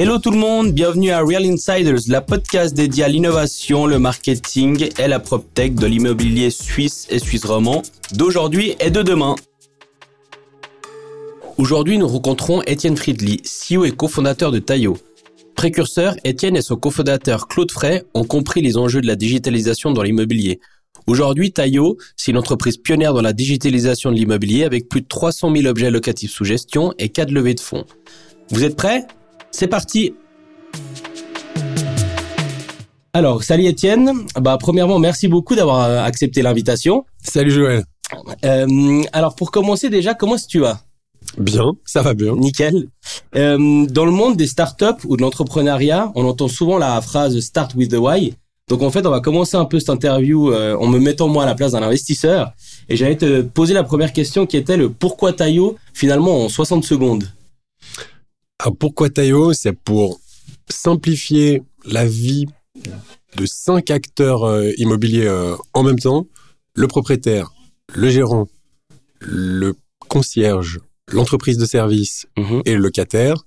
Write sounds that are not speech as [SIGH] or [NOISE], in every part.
Hello tout le monde, bienvenue à Real Insiders, la podcast dédiée à l'innovation, le marketing et la PropTech de l'immobilier suisse et suisse roman d'aujourd'hui et de demain. Aujourd'hui, nous rencontrons Étienne Friedli, CEO et cofondateur de Tayo. Précurseur, Étienne et son cofondateur Claude Frey ont compris les enjeux de la digitalisation dans l'immobilier. Aujourd'hui, Tayo, c'est une entreprise pionnière dans la digitalisation de l'immobilier avec plus de 300 000 objets locatifs sous gestion et 4 levées de fonds. Vous êtes prêts? C'est parti Alors, salut Étienne. Bah, premièrement, merci beaucoup d'avoir euh, accepté l'invitation. Salut Joël. Euh, alors, pour commencer déjà, comment est-ce que tu vas? Bien, ça va bien. Nickel. Euh, dans le monde des startups ou de l'entrepreneuriat, on entend souvent la phrase "Start with the why". Donc en fait, on va commencer un peu cette interview euh, en me mettant moi à la place d'un investisseur. Et j'allais te poser la première question qui était le pourquoi Tayo finalement en 60 secondes? Alors pourquoi Tayo C'est pour simplifier la vie de cinq acteurs euh, immobiliers euh, en même temps. Le propriétaire, le gérant, le concierge, l'entreprise de service Mhm. et le locataire.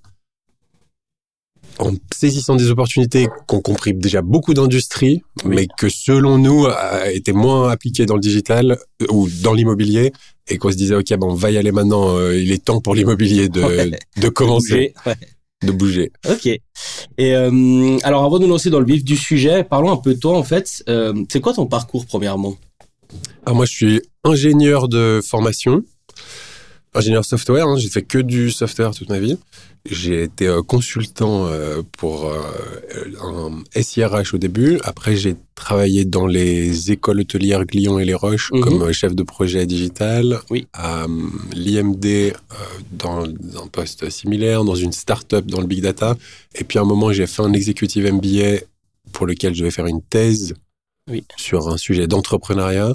En saisissant des opportunités qu'ont compris déjà beaucoup d'industries, Oui. mais que selon nous a été moins appliquées dans le digital euh, ou dans l'immobilier, et qu'on se disait ok, bon, on va y aller maintenant. euh, il est temps pour l'immobilier de, Ouais. de commencer, Bouger. Ouais. de bouger. Ok. Et euh, alors avant de nous lancer dans le vif du sujet, parlons un peu de toi en fait. Euh, c'est quoi ton parcours premièrement? Alors moi, je suis ingénieur de formation, ingénieur software. hein, j'ai fait que du software toute ma vie. J'ai été euh, consultant euh, pour euh, un SIRH au début. Après, j'ai travaillé dans les écoles hôtelières Glion et Les Roches Mhm. comme chef de projet digital. Oui. À l'IMD, dans un poste similaire, dans une start-up dans le big data. Et puis à un moment, j'ai fait un executive MBA pour lequel je vais faire une thèse Oui. sur un sujet d'entrepreneuriat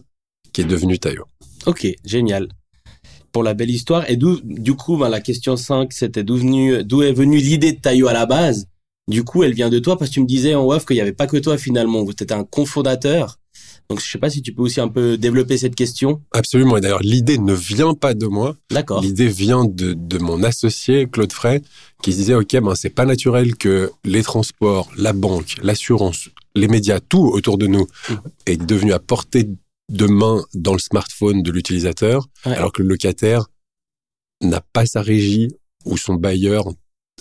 qui est devenu Tayo. Ok, génial. Pour la belle histoire. Et d'où, du coup, ben, la question 5, c'était d'où, venu, d'où est venue l'idée de Tayo à la base? Du coup, elle vient de toi parce que tu me disais en off qu'il n'y avait pas que toi finalement. Tu étais un cofondateur. Donc, je sais pas si tu peux aussi un peu développer cette question. Absolument. Et d'ailleurs, l'idée ne vient pas de moi. D'accord. L'idée vient de, de mon associé, Claude Frey, qui se disait, OK, ben, c'est pas naturel que les transports, la banque, l'assurance, les médias, tout autour de nous Mhm. est devenu à portée de main dans le smartphone de l'utilisateur, Ouais. alors que le locataire n'a pas sa régie ou son bailleur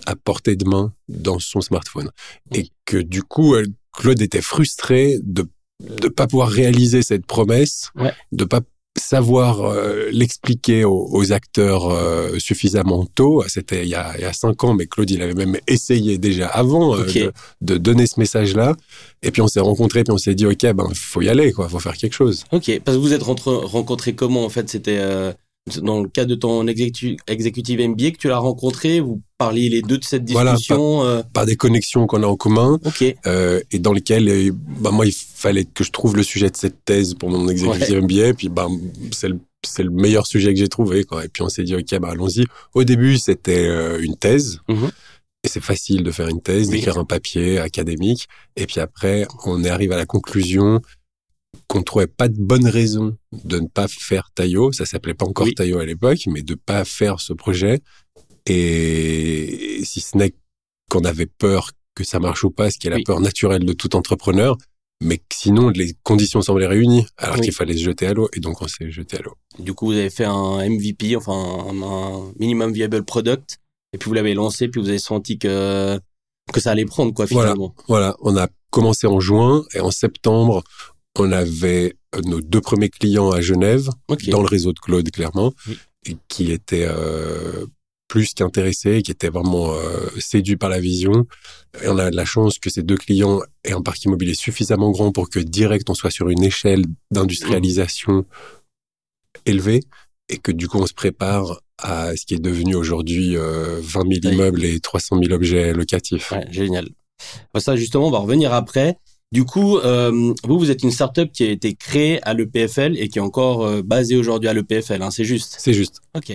à portée de main dans son smartphone. Et que du coup, euh, Claude était frustré de ne pas pouvoir réaliser cette promesse, Ouais. de pas savoir euh, l'expliquer aux, aux acteurs euh, suffisamment tôt. C'était il y, a, il y a cinq ans, mais Claude, il avait même essayé déjà avant euh, de, de donner ce message-là. Et puis on s'est rencontrés, puis on s'est dit, OK, ben, faut y aller, quoi, faut faire quelque chose. Ok. Parce que vous êtes rencontrés comment en fait? C'était euh, dans le cadre de ton exécu- executive MBA que tu l'as rencontré. Vous parliez les deux de cette discussion. euh, Par des connexions qu'on a en commun, ok. euh, et dans lesquelles, euh, ben, moi, il fallait que je trouve le sujet de cette thèse pour mon executive MBA, puis ben, c'est le meilleur sujet que j'ai trouvé. Quoi. Et puis on s'est dit, OK, bah, allons-y. Au début, c'était euh, une thèse. Mhm. Et c'est facile de faire une thèse, Oui. d'écrire un papier académique. Et puis après, on arrive à la conclusion qu'on trouvait pas de bonne raison de ne pas faire Tayo. Ça s'appelait pas encore Oui. Tayo à l'époque, mais de pas faire ce projet. Et si ce n'est qu'on avait peur que ça marche ou pas, ce qui est la Oui. peur naturelle de tout entrepreneur, mais que sinon les conditions semblaient réunies, alors Oui. qu'il fallait se jeter à l'eau, et donc on s'est jeté à l'eau. Du coup, vous avez fait un MVP, enfin un, minimum viable product, et puis vous l'avez lancé, puis vous avez senti que que ça allait prendre quoi Voilà. finalement. Voilà, on a commencé en juin, et en septembre, on avait euh, nos deux premiers clients à Genève, dans le réseau de Claude, clairement, Oui. et qui étaient euh, plus qu'intéressés, qui étaient vraiment euh, séduits par la vision. Et on a de la chance que ces deux clients aient un parc immobilier suffisamment grand pour que direct on soit sur une échelle d'industrialisation élevée et que du coup on se prépare à ce qui est devenu aujourd'hui euh, 20 000 Oui. immeubles et 300 000 objets locatifs. Ouais, génial. Bah, Ça, justement, on va revenir après. Du coup, euh, vous, vous êtes une startup qui a été créée à l'EPFL et qui est encore euh, basée aujourd'hui à l'EPFL, hein, c'est juste? C'est juste. Ok.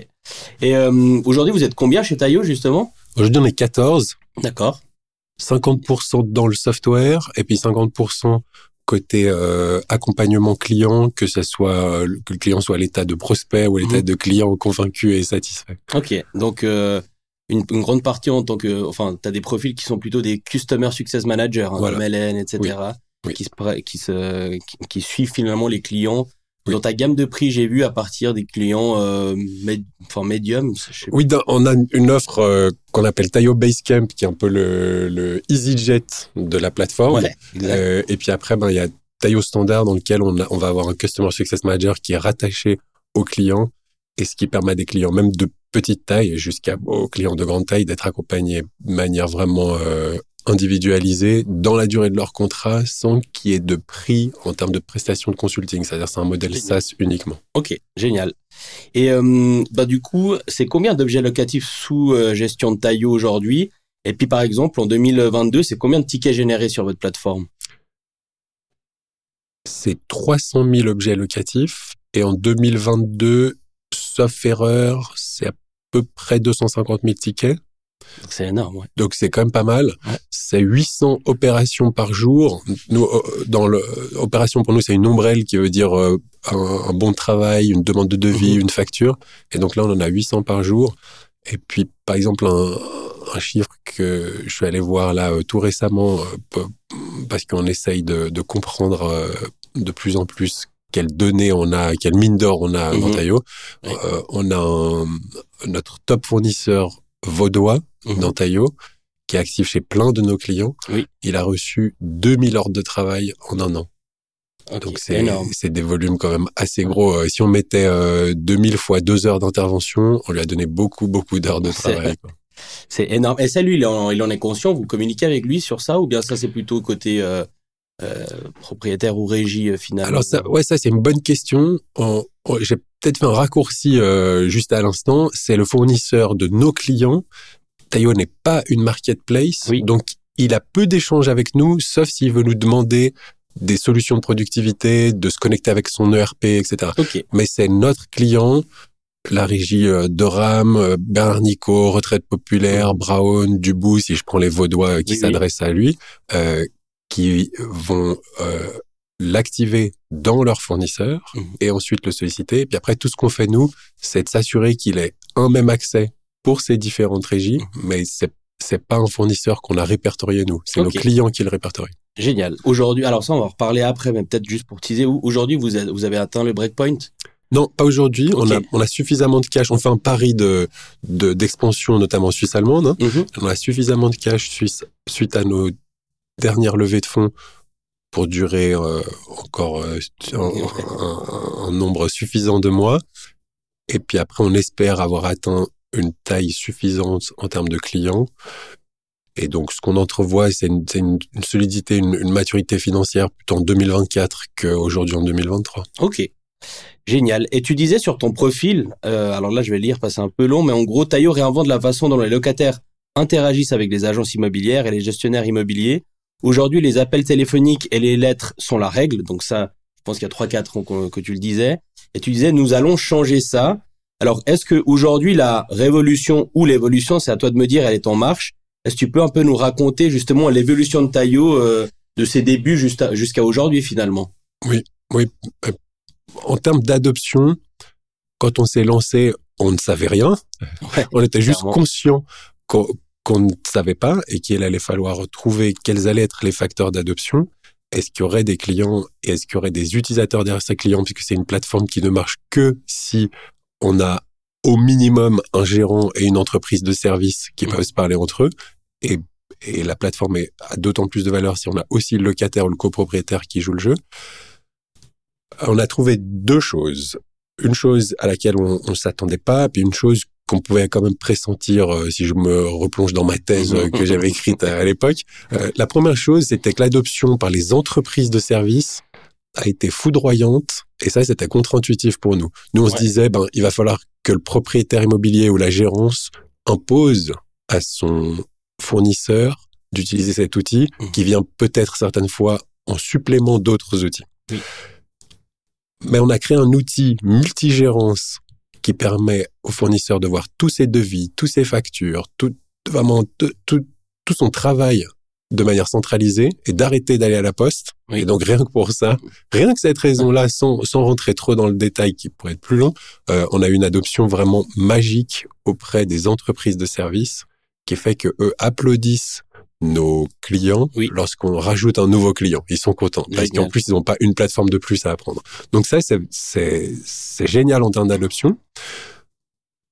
Et euh, aujourd'hui, vous êtes combien chez Tayo, justement? Aujourd'hui on est 14, D'accord. 50% dans le software et puis 50% côté euh, accompagnement client, que ça soit que le client soit à l'état de prospect ou à l'état Mhm. de client convaincu et satisfait. Ok. Donc, euh, une, grande partie en tant que, enfin, tu as des profils qui sont plutôt des Customer Success Managers, hein, MLN, etc., Qui, se, qui, se, qui, suivent finalement les clients. Dans ta gamme de prix, j'ai vu à partir des clients euh, enfin medium. Oui, on a une offre euh, qu'on appelle Tayo Basecamp, qui est un peu le, le EasyJet de la plateforme. euh, et puis après, ben il y a Tayo Standard dans lequel on, a, on va avoir un Customer Success Manager qui est rattaché au client et ce qui permet à des clients même de petite taille jusqu'à aux clients de grande taille d'être accompagnés de manière vraiment euh, individualisée dans la durée de leur contrat sans qu'il y ait de prix en termes de prestations de consulting. C'est-à-dire c'est un modèle SaaS uniquement. Ok, génial. Et euh, bah du coup, c'est combien d'objets locatifs sous euh, gestion de Taillot aujourd'hui? Et puis par exemple, en 2022, c'est combien de tickets générés sur votre plateforme? C'est 300 000 objets locatifs. Et en 2022, sauf erreur, c'est à peu près 250 000 tickets. C'est énorme, ouais. Donc c'est quand même pas mal. C'est 800 opérations par jour. Nous, euh, dans le opération pour nous, c'est une ombrelle qui veut dire euh, un, bon travail, une demande de devis, mhm. une facture. Et donc là, on en a 800 par jour. Et puis, par exemple, un, un chiffre que je suis allé voir là euh, tout récemment parce qu'on essaye de, de comprendre de plus en plus quelles données on a, quelle mine d'or on a dans mhm. Taillot. on a notre top fournisseur vaudois mmh. dans Taillot, qui est actif chez plein de nos clients. Oui. Il a reçu 2000 ordres de travail en un an. Donc c'est des volumes quand même assez gros. Euh, si on mettait euh, 2000 fois deux heures d'intervention, on lui a donné beaucoup beaucoup d'heures de travail. [LAUGHS] C'est énorme. Et ça, lui, il en, il en, est conscient? Vous communiquez avec lui sur ça ou bien ça, c'est plutôt côté euh, euh propriétaire ou régie euh, finalement Alors ça, ouais, ça c'est une bonne question. J'ai peut-être fait un raccourci euh, juste à l'instant. C'est le fournisseur de nos clients. Tayo n'est pas une marketplace, donc il a peu d'échanges avec nous, sauf s'il veut nous demander des solutions de productivité, de se connecter avec son ERP, etc. Mais c'est notre client, la régie euh, de RAM, euh, Bernard Nico, Retraite Populaire, Brown, Dubou, si je prends les Vaudois qui s'adressent à lui, euh, qui vont euh, l'activer dans leur fournisseur mhm. et ensuite le solliciter. Et puis après, tout ce qu'on fait nous, c'est de s'assurer qu'il ait un même accès pour ces différentes régies, mhm. mais c'est c'est pas un fournisseur qu'on a répertorié nous, c'est nos clients qui le répertorient. Génial. Aujourd'hui, alors ça on va en reparler après, mais peut-être juste pour teaser, aujourd'hui vous, vous avez atteint le breakpoint? Non, pas aujourd'hui. On, a, on a suffisamment de cash. On fait un pari de d'expansion, notamment suisse allemande. Hein. Mhm. On a suffisamment de cash suisse suite à nos dernières levées de fonds pour durer euh, encore euh, un, nombre suffisant de mois. Et puis après, on espère avoir atteint une taille suffisante en termes de clients. Et donc, ce qu'on entrevoit, c'est une, une, solidité, une, maturité financière plutôt en 2024 qu'aujourd'hui en 2023. Ok. Génial. Et tu disais sur ton profil, euh, alors là je vais lire parce que c'est un peu long, mais en gros, Taillot réinvente la façon dont les locataires interagissent avec les agences immobilières et les gestionnaires immobiliers Aujourd'hui, les appels téléphoniques et les lettres sont la règle. Donc ça, je pense qu'il y a trois, quatre ans que, tu le disais. Et tu disais, nous allons changer ça. Alors, est-ce que aujourd'hui la révolution ou l'évolution, c'est à toi de me dire, elle est en marche. Est-ce que tu peux un peu nous raconter justement l'évolution de Taillot euh, de ses débuts jusqu'à aujourd'hui finalement? Oui, oui. Euh, en termes d'adoption, quand on s'est lancé, on ne savait rien. on était juste conscient qu'on ne savait pas et qu'il allait falloir trouver quels allaient être les facteurs d'adoption. Est-ce qu'il y aurait des clients et est-ce qu'il y aurait des utilisateurs derrière ces clients? Puisque c'est une plateforme qui ne marche que si on a au minimum un gérant et une entreprise de service qui peuvent se parler entre eux et, et la plateforme a d'autant plus de valeur si on a aussi le locataire ou le copropriétaire qui joue le jeu. On a trouvé deux choses. Une chose à laquelle on ne s'attendait pas, puis une chose qu'on pouvait quand même pressentir euh, si je me replonge dans ma thèse euh, que j'avais écrite à, l'époque. Euh, la première chose, c'était que l'adoption par les entreprises de services a été foudroyante et ça, c'était contre-intuitif pour nous. Nous, on se disait, ben, il va falloir que le propriétaire immobilier ou la gérance impose à son fournisseur d'utiliser cet outil mmh. qui vient peut-être certaines fois en supplément d'autres outils. Mais on a créé un outil multigérance qui permet au fournisseur de voir tous ses devis, tous ses factures, tout, vraiment tout, tout, son travail de manière centralisée et d'arrêter d'aller à la poste. Et donc rien que pour ça, rien que cette raison-là, sans, sans rentrer trop dans le détail qui pourrait être plus long, euh, on a une adoption vraiment magique auprès des entreprises de services qui fait que eux applaudissent nos clients lorsqu'on rajoute un nouveau client. Ils sont contents parce qu'en plus ils n'ont pas une plateforme de plus à apprendre. Donc ça c'est génial en termes d'adoption.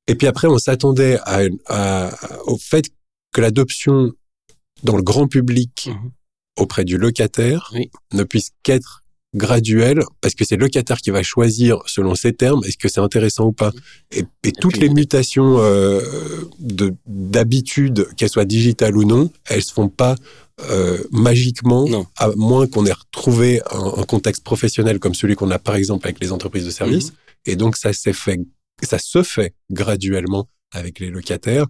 Et puis après on s'attendait à, à, au fait que l'adoption dans le grand public mhm. auprès du locataire ne puisse qu'être graduelle parce que c'est le locataire qui va choisir selon ses termes est-ce que c'est intéressant ou pas. Et, toutes les mutations euh, de d'habitude qu'elles soient digitales ou non elles se font pas euh, magiquement à moins qu'on ait retrouvé un, contexte professionnel comme celui qu'on a par exemple avec les entreprises de services. Mhm. et donc ça s'est fait ça se fait graduellement avec les locataires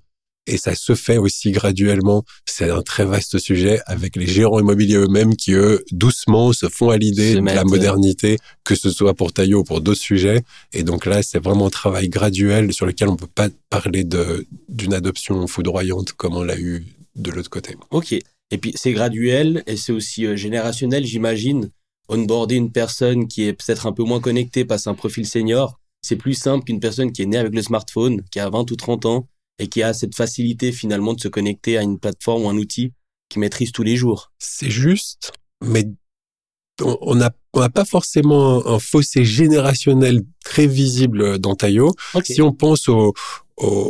et ça se fait aussi graduellement. C'est un très vaste sujet avec les gérants immobiliers eux-mêmes qui, eux, doucement se font à l'idée de la modernité, que ce soit pour Taillot ou pour d'autres sujets. Et donc là, c'est vraiment un travail graduel sur lequel on peut pas parler d'une adoption foudroyante comme on l'a eu de l'autre côté. Ok. Et puis c'est graduel et c'est aussi euh, générationnel, j'imagine. Onboarder une personne qui est peut-être un peu moins connectée, passe un profil senior, c'est plus simple qu'une personne qui est née avec le smartphone, qui a 20 ou 30 ans, et qui a cette facilité finalement de se connecter à une plateforme ou un outil qui maîtrise tous les jours. C'est juste, mais on n'a pas forcément un fossé générationnel très visible dans Tayo. Si on pense au,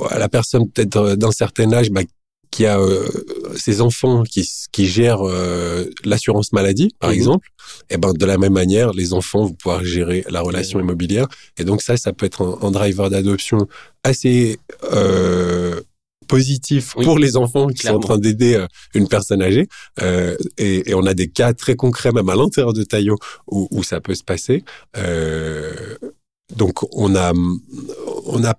à la personne peut-être d'un certain âge bah, qui a euh, ses enfants qui, qui gèrent euh, l'assurance maladie, par mhm. exemple, et eh ben de la même manière, les enfants vont pouvoir gérer la relation immobilière. Et donc ça, ça peut être un, driver d'adoption assez euh, positif pour les enfants qui sont en train d'aider euh, une personne âgée. Euh, et, et, on a des cas très concrets, même à l'intérieur de Taillot, où, où, ça peut se passer. Euh, donc on a on n'a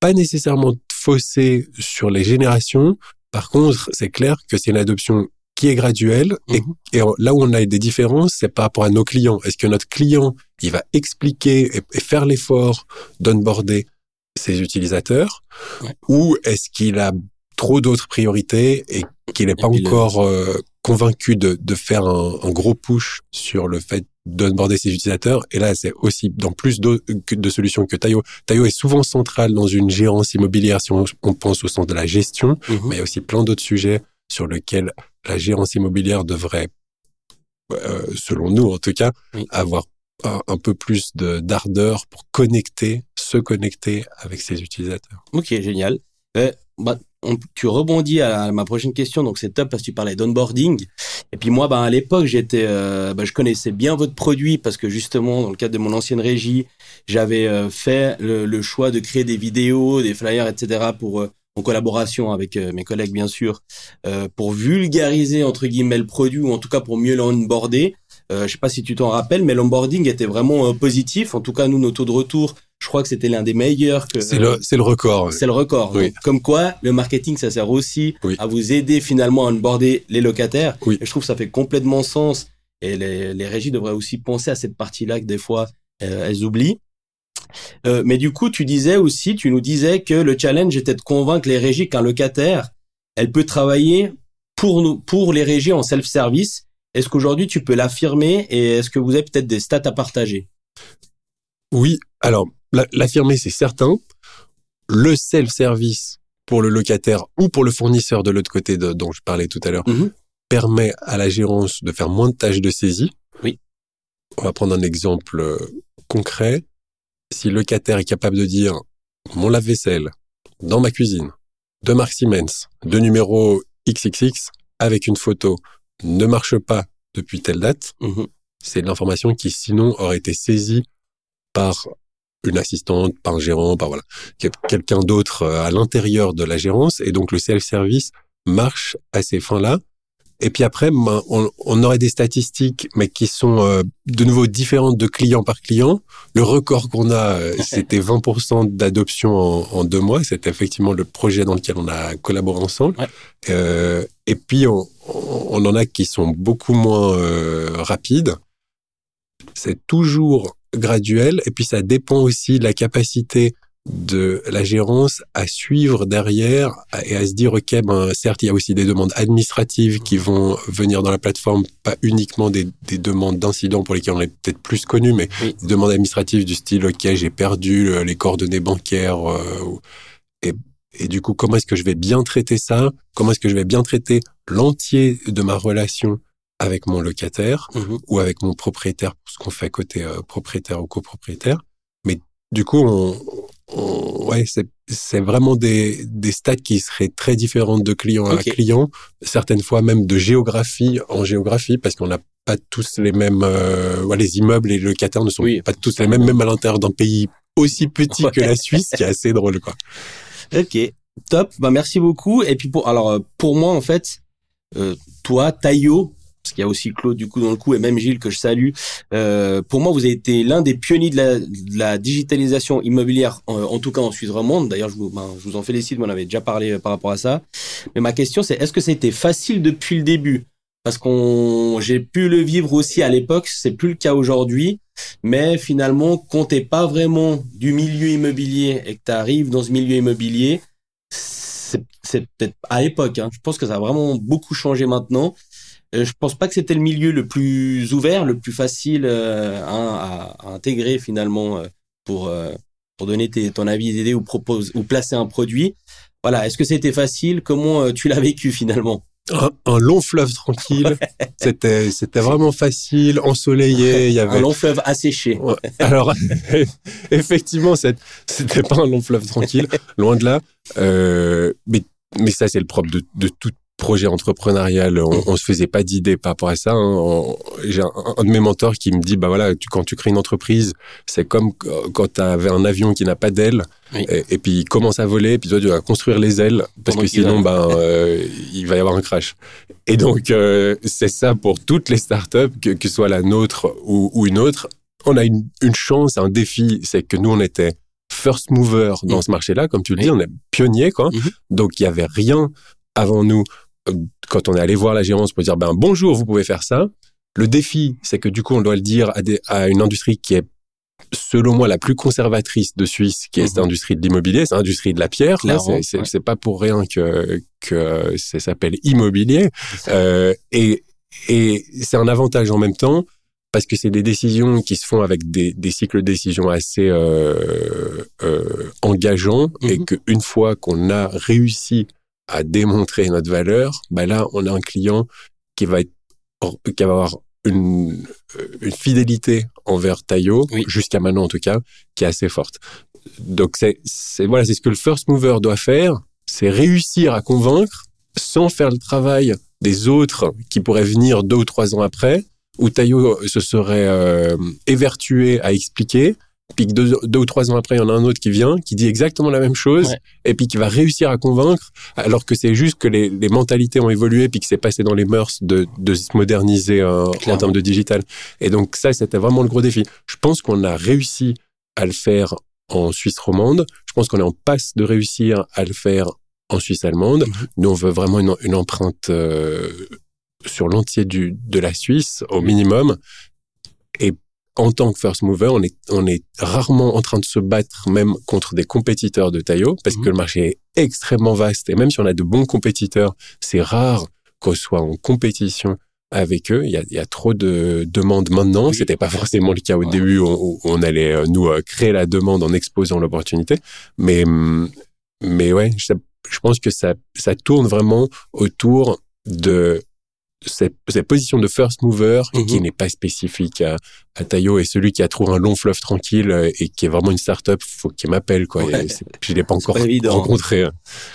pas nécessairement fossé sur les générations, par contre, c'est clair que c'est une adoption qui est graduelle et, mhm. là où on a des différences, c'est par rapport à nos clients. Est-ce que notre client, il va expliquer et, faire l'effort d'onboarder ses utilisateurs ou est-ce qu'il a trop d'autres priorités et qu'il n'est pas encore euh, convaincu de, de faire un, un, gros push sur le fait d'onboarder ses utilisateurs. Et là, c'est aussi dans plus de, de solutions que Tayo. Tayo est souvent central dans une gérance immobilière si on, pense au sens de la gestion, mhm. mais il y a aussi plein d'autres sujets sur lesquels la gérance immobilière devrait, euh, selon nous en tout cas, avoir un, peu plus d'ardeur pour connecter, se connecter avec ses utilisateurs. Ok, génial. Euh, bah, tu rebondis à ma prochaine question, donc c'est top parce que tu parlais d'onboarding. Et puis moi, bah, à l'époque, j'étais, euh, bah, je connaissais bien votre produit parce que justement, dans le cadre de mon ancienne régie, j'avais euh, fait le, choix de créer des vidéos, des flyers, etc. pour euh, en collaboration avec mes collègues bien sûr, pour vulgariser entre guillemets le produit ou en tout cas pour mieux l'onboarder. Euh, je sais pas si tu t'en rappelles, mais l'onboarding était vraiment positif. En tout cas, nous, nos taux de retour je crois que c'était l'un des meilleurs. que C'est le, c'est le record. C'est le record. comme quoi, le marketing, ça sert aussi à vous aider finalement à onboarder les locataires. Et je trouve que ça fait complètement sens. Et les, les régies devraient aussi penser à cette partie-là que des fois, euh, elles oublient. Euh, mais du coup, tu disais aussi, tu nous disais que le challenge était de convaincre les régies qu'un locataire, elle peut travailler pour nous, pour les régies en self-service. Est-ce qu'aujourd'hui tu peux l'affirmer et est-ce que vous avez peut-être des stats à partager? Oui. Alors, l'affirmer, c'est certain. Le self-service pour le locataire ou pour le fournisseur de l'autre côté dont je parlais tout à l'heure mhm. permet à la gérance de faire moins de tâches de saisie. Oui. On va prendre un exemple euh, concret. Si le locataire est capable de dire mon lave-vaisselle dans ma cuisine, de marque Siemens, de numéro XXX, avec une photo, ne marche pas depuis telle date, mhm. c'est l'information qui sinon aurait été saisie par une assistante, par un gérant, par voilà, quelqu'un d'autre euh, à l'intérieur de la gérance. Et donc le self-service marche à ces fins-là. Et puis après, ben, on, aurait des statistiques, mais qui sont euh, de nouveau différentes de client par client. Le record qu'on a, euh, c'était 20% d'adoption en, deux mois. C'était effectivement le projet dans lequel on a collaboré ensemble. et puis, on, on, en a qui sont beaucoup moins rapides. C'est toujours graduel et puis ça dépend aussi de la capacité de la gérance à suivre derrière et à se dire ok ben certes il y a aussi des demandes administratives qui vont venir dans la plateforme pas uniquement des, des demandes d'incidents pour lesquels on est peut-être plus connu mais des demandes administratives du style ok j'ai perdu euh, les coordonnées bancaires euh, et, et du coup comment est-ce que je vais bien traiter ça? Comment est-ce que je vais bien traiter l'entier de ma relation avec mon locataire Mhm. ou avec mon propriétaire pour ce qu'on fait côté euh, propriétaire ou copropriétaire? Mais du coup on, on- ouais c'est c'est vraiment des des stats qui seraient très différentes de client à client certaines fois même de géographie en géographie parce qu'on n'a pas tous les mêmes euh, ouais, les immeubles et les locataires ne sont Oui. pas tous les mêmes même à l'intérieur d'un pays aussi petit que la Suisse qui est assez drôle quoi Ok, top. Bah merci beaucoup. Et puis pour alors euh, pour moi en fait, euh, toi Taillot, parce qu'il y a aussi Claude du coup dans le coup et même Gilles que je salue. Euh, pour moi, vous avez été l'un des pionniers de la, de la digitalisation immobilière, en, en tout cas en Suisse romande. D'ailleurs, je vous, ben, je vous en félicite, on avait déjà parlé euh, par rapport à ça. Mais ma question c'est est-ce que ça a été facile depuis le début? Parce qu'on j'ai pu le vivre aussi à l'époque, c'est plus le cas aujourd'hui. Mais finalement, quand t'es pas vraiment du milieu immobilier et que tu arrives dans ce milieu immobilier, c'est peut-être à l'époque. Hein, je pense que ça a vraiment beaucoup changé maintenant. Euh, je pense pas que c'était le milieu le plus ouvert, le plus facile euh, à, à intégrer finalement euh, pour pour donner tes, ton avis, idée ou propose ou placer un produit. Voilà. Est-ce que c'était facile? Comment tu l'as vécu finalement? Un, un long fleuve tranquille [LAUGHS] c'était c'était vraiment facile ensoleillé il y avait Un long fleuve asséché. Ouais. Alors, [LAUGHS] effectivement, c'était pas un long fleuve tranquille, loin de là. Euh, mais, mais ça, c'est le propre de, de tout projet entrepreneurial. On, on se faisait pas d'idées par rapport à ça. hein. J'ai un, un de mes mentors qui me dit, bah voilà, tu, quand tu crées une entreprise, c'est comme qu- quand tu avais un avion qui n'a pas d'ailes, Oui. et, et puis il commence à voler, puis toi tu vas construire les ailes, parce Pendant que sinon, ben, euh, il va y avoir un crash. Et donc, euh, c'est ça pour toutes les startups, que, que ce soit la nôtre ou, ou une autre. On a une, une chance, un défi, c'est que nous, on était first mover dans Mhm. ce marché-là, comme tu le dis, on est pionnier, quoi. Mhm. Donc, il y avait rien avant nous quand on est allé voir la gérance pour dire, ben, bonjour, vous pouvez faire ça. Le défi, c'est que du coup, on doit le dire à, des, à une industrie qui est, selon moi, la plus conservatrice de Suisse, qui est cette Mhm. industrie de l'immobilier, c'est l'industrie de la pierre. C'est ouais. pas pour rien que, que ça s'appelle immobilier. Euh, et et c'est un avantage en même temps parce que c'est des décisions qui se font avec des, des cycles de décision assez euh, euh, engageants et Mhm. qu'une fois qu'on a réussi à démontrer notre valeur, bah là, on a un client qui va être, qui va avoir une, une fidélité envers Taillot, Oui. jusqu'à maintenant en tout cas, qui est assez forte. Donc c'est, c'est voilà, c'est ce que le first mover doit faire, c'est réussir à convaincre sans faire le travail des autres qui pourraient venir deux ou trois ans après, où Taillot se serait euh, évertué à expliquer, puis deux, deux ou trois ans après, il y en a un autre qui vient, qui dit exactement la même chose, Ouais. et puis qui va réussir à convaincre, alors que c'est juste que les, les mentalités ont évolué, puis que c'est passé dans les mœurs de, de se moderniser euh, en termes de digital. Et donc ça, c'était vraiment le gros défi. Je pense qu'on a réussi à le faire en Suisse romande. Je pense qu'on est en passe de réussir à le faire en Suisse allemande. Mhm. Nous, on veut vraiment une, une empreinte euh, sur l'entier de la Suisse au minimum. Et en tant que first mover, on est on est rarement en train de se battre même contre des compétiteurs de Taillot parce Mhm. que le marché est extrêmement vaste et même si on a de bons compétiteurs, c'est rare qu'on soit en compétition avec eux. Il y a, il y a trop de demandes maintenant. Oui. C'était pas forcément le cas au Ouais. début où, on allait euh, nous euh, créer la demande en exposant l'opportunité. Mais mais ouais, je, je pense que ça ça tourne vraiment autour de cette, cette position de first mover Mhm. qui n'est pas spécifique à, à Taillot et celui qui a trouvé un long fleuve tranquille euh, et qui est vraiment une start-up, faut qu'il m'appelle quoi. Ouais. Je l'ai pas encore pas rencontré.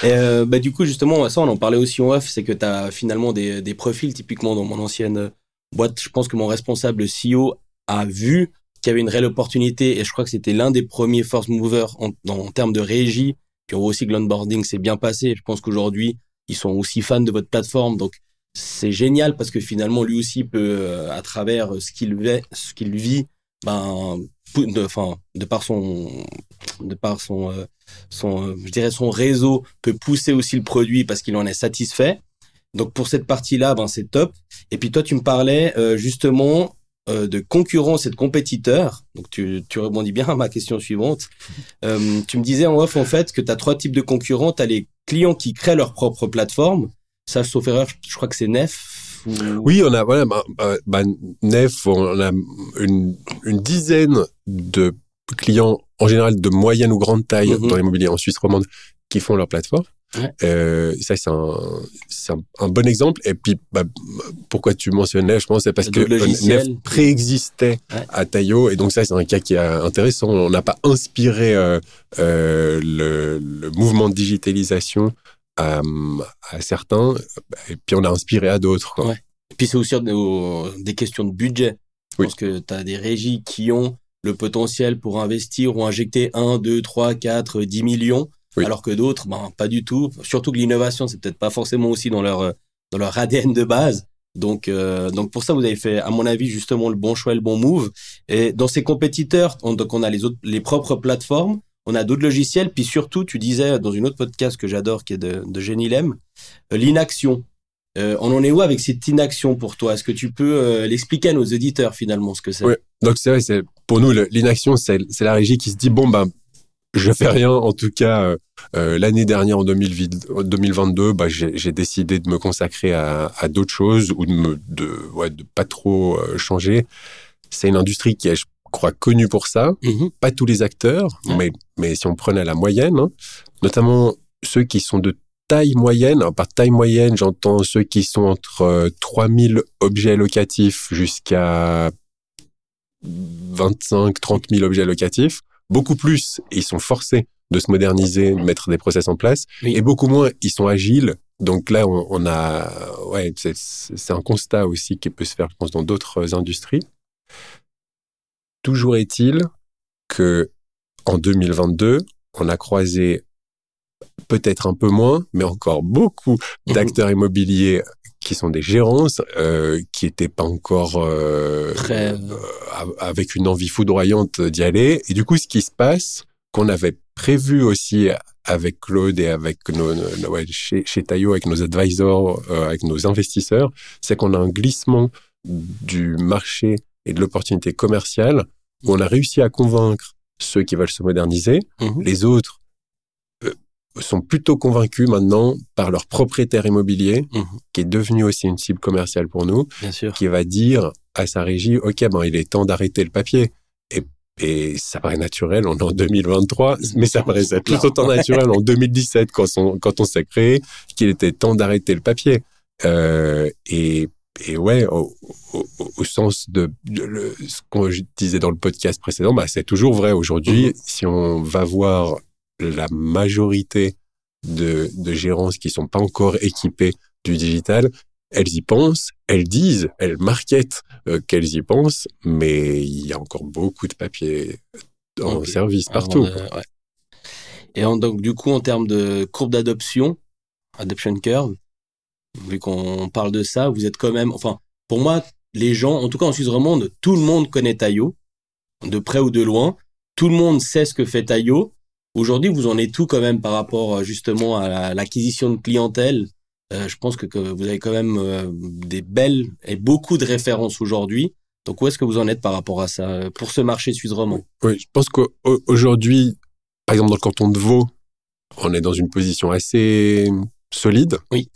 Et euh, bah, du coup, justement, ça, on en parlait aussi en off, c'est que tu as finalement des, des profils, typiquement dans mon ancienne euh, boîte. Je pense que mon responsable CEO a vu qu'il y avait une réelle opportunité et je crois que c'était l'un des premiers force movers en, en termes de régie. Puis on voit aussi que l'onboarding s'est bien passé. Je pense qu'aujourd'hui, ils sont aussi fans de votre plateforme. Donc, c'est génial parce que finalement, lui aussi peut, euh, à travers ce qu'il vit, ce qu'il vit, ben, de, enfin, de par son, de par son, euh, son, euh, je dirais son réseau peut pousser aussi le produit parce qu'il en est satisfait. Donc pour cette partie-là, ben c'est top. Et puis toi, tu me parlais euh, justement de concurrence et de compétiteurs, donc tu, tu rebondis bien à ma question suivante, tu me disais en off en fait que tu as trois types de concurrents. Tu as les clients qui créent leur propre plateforme. Ça, sauf erreur, je crois que c'est Nef. Ou... Oui, on a voilà, bah, bah, bah, Nef, on a une, une dizaine de clients en général de moyenne ou grande taille Mhm. dans l'immobilier en Suisse romande qui font leur plateforme. Ouais. Euh, ça, c'est un, un, un bon exemple. Et puis, bah, pourquoi tu mentionnes Nef? Je pense c'est parce que. Nef préexistait Ouais. à Taillot. Et donc, ça, c'est un cas qui est intéressant. On n'a pas inspiré euh, euh, le, le mouvement de digitalisation à, à certains, et puis on a inspiré à d'autres. Ouais. Et puis c'est aussi au- des questions de budget. Oui. pense que tu as des régies qui ont le potentiel pour investir ou injecter 1, 2, 3, 4, 10 millions, Oui. alors que d'autres, ben, pas du tout. Surtout que l'innovation, c'est peut-être pas forcément aussi dans leur, euh, dans leur ADN de base. Donc, euh, donc pour ça, vous avez fait, à mon avis, justement le bon choix et le bon move. Et dans ces compétiteurs, on, donc on a les autres, les propres plateformes, on a d'autres logiciels, puis surtout, tu disais dans une autre podcast que j'adore, qui est de, de Jenny Lem, euh, l'inaction. Euh, on en est où avec cette inaction pour toi? Est-ce que tu peux euh, l'expliquer à nos auditeurs finalement ce que c'est? Oui. Donc c'est vrai, c'est pour nous l'inaction, c'est la régie qui se dit bon ben je fais rien. En tout cas, l'année dernière en 2020 en 2022, bah, j'ai décidé de me consacrer à, d'autres choses ou de me de pas trop changer. C'est une industrie qui est, je crois, connue pour ça. Mhm. Pas tous les acteurs, mais mais si on prenait la moyenne, hein, notamment ceux qui sont de taille moyenne, alors par taille moyenne, j'entends ceux qui sont entre euh, 3000 objets locatifs jusqu'à 25, 30 000 objets locatifs. Beaucoup plus, ils sont forcés de se moderniser, de mettre des process en place. Oui. Et beaucoup moins, ils sont agiles. Donc là, on, on a, ouais, c'est un constat aussi qui peut se faire, je pense, dans d'autres industries. Toujours est-il que en 2022, on a croisé peut-être un peu moins, mais encore beaucoup Mhm. d'acteurs immobiliers qui sont des gérances, euh, qui n'étaient pas encore euh, euh, av- avec une envie foudroyante d'y aller. Et du coup, ce qui se passe, qu'on avait prévu aussi avec Claude et avec nos, nos- nos- ouais, chez, chez Taillot, avec nos advisors, euh, avec nos investisseurs, c'est qu'on a un glissement du marché et de l'opportunité commerciale où on a réussi à convaincre ceux qui veulent se moderniser. Mhm. Les autres euh, sont plutôt convaincus maintenant par leur propriétaire immobilier, Mhm. qui est devenu aussi une cible commerciale pour nous, Bien sûr. qui va dire à sa régie, OK, ben, il est temps d'arrêter le papier. Et, et ça paraît naturel, on est en 2023, mais ça paraissait tout autant naturel en 2017 quand on, quand on s'est créé, qu'il était temps d'arrêter le papier. Euh, et, et ouais, au, au, au sens de, de le- ce qu'on disait dans le podcast précédent, bah, c'est toujours vrai aujourd'hui. Mhm. Si on va voir la majorité de, de gérances qui sont pas encore équipées du digital, elles y pensent, elles disent, elles marketent euh, qu'elles y pensent, mais il y a encore beaucoup de papier en service partout. ouais. Et en- donc, du coup, en termes de courbe d'adoption, adoption curve, vu qu'on parle de ça, vous êtes quand même, enfin, pour moi, les gens, en tout cas en Suisse romande, tout le monde connaît Taillot, de près ou de loin. Tout le monde sait ce que fait Taillot. Aujourd'hui, vous en êtes tout quand même par rapport euh, justement à la- l'acquisition de clientèle? Euh, je pense que, que vous avez quand même euh, des belles et beaucoup de références aujourd'hui. Donc, où est-ce que vous en êtes par rapport à ça pour ce marché suisse romand Oui, je pense qu'aujourd'hui, par exemple, dans le canton de Vaud, on est dans une position assez solide. Oui.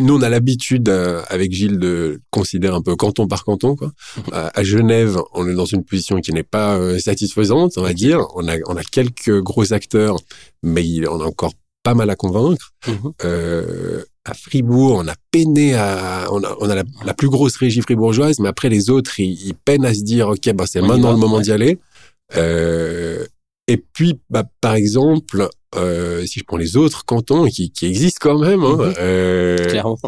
Nous, on a l'habitude, euh, avec Gilles, de considérer un peu canton par canton. Quoi. À, à Genève, on est dans une position qui n'est pas euh, satisfaisante, on va dire. On a, on a quelques gros acteurs, mais il- on a encore pas mal à convaincre. Mhm. Euh, à Fribourg, on a peiné à, on a, on a la, la plus grosse régie fribourgeoise, mais après les autres, ils, ils peinent à se dire, ok, bah c'est On maintenant va, le moment ouais. d'y aller. Euh, et puis, bah, par exemple, euh, si je prends les autres cantons qui, qui existent quand même, hein, Mhm. euh,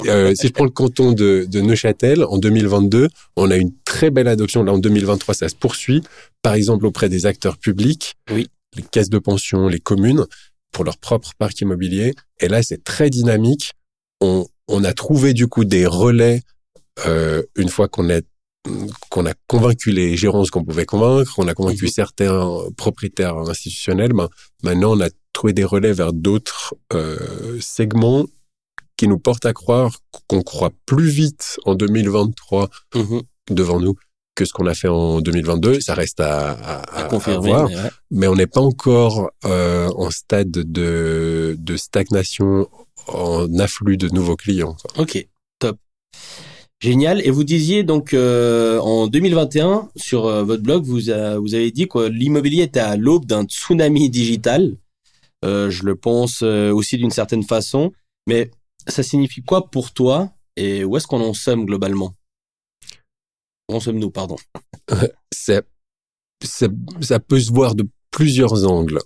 euh, si je prends le canton de, de Neuchâtel, en 2022, on a une très belle adoption. Là, en 2023, ça se poursuit. Par exemple, auprès des acteurs publics, Oui. les caisses de pension, les communes, pour leur propre parc immobilier. Et là, c'est très dynamique. On, on a trouvé du coup des relais euh, une fois qu'on a qu'on a convaincu les gérants qu'on pouvait convaincre, on a convaincu Mhm. certains propriétaires institutionnels. Ben, maintenant, on a des relais vers d'autres euh, segments qui nous porte à croire qu'on croit plus vite en 2023 Mhm. devant nous que ce qu'on a fait en 2022. Ça reste à, à, À à confirmer. voir. mais ouais. mais on n'est pas encore euh, en stade de, de stagnation en afflux de nouveaux clients. quoi. Ok, top. Génial. Et vous disiez donc euh, en 2021 sur euh, votre blog, vous, vous avez dit que l'immobilier était à l'aube d'un tsunami digital. Euh, je le pense euh, aussi d'une certaine façon. Mais ça signifie quoi pour toi et où est-ce qu'on en sommes globalement? Où en sommes-nous, pardon C'est, ça peut se voir de plusieurs angles,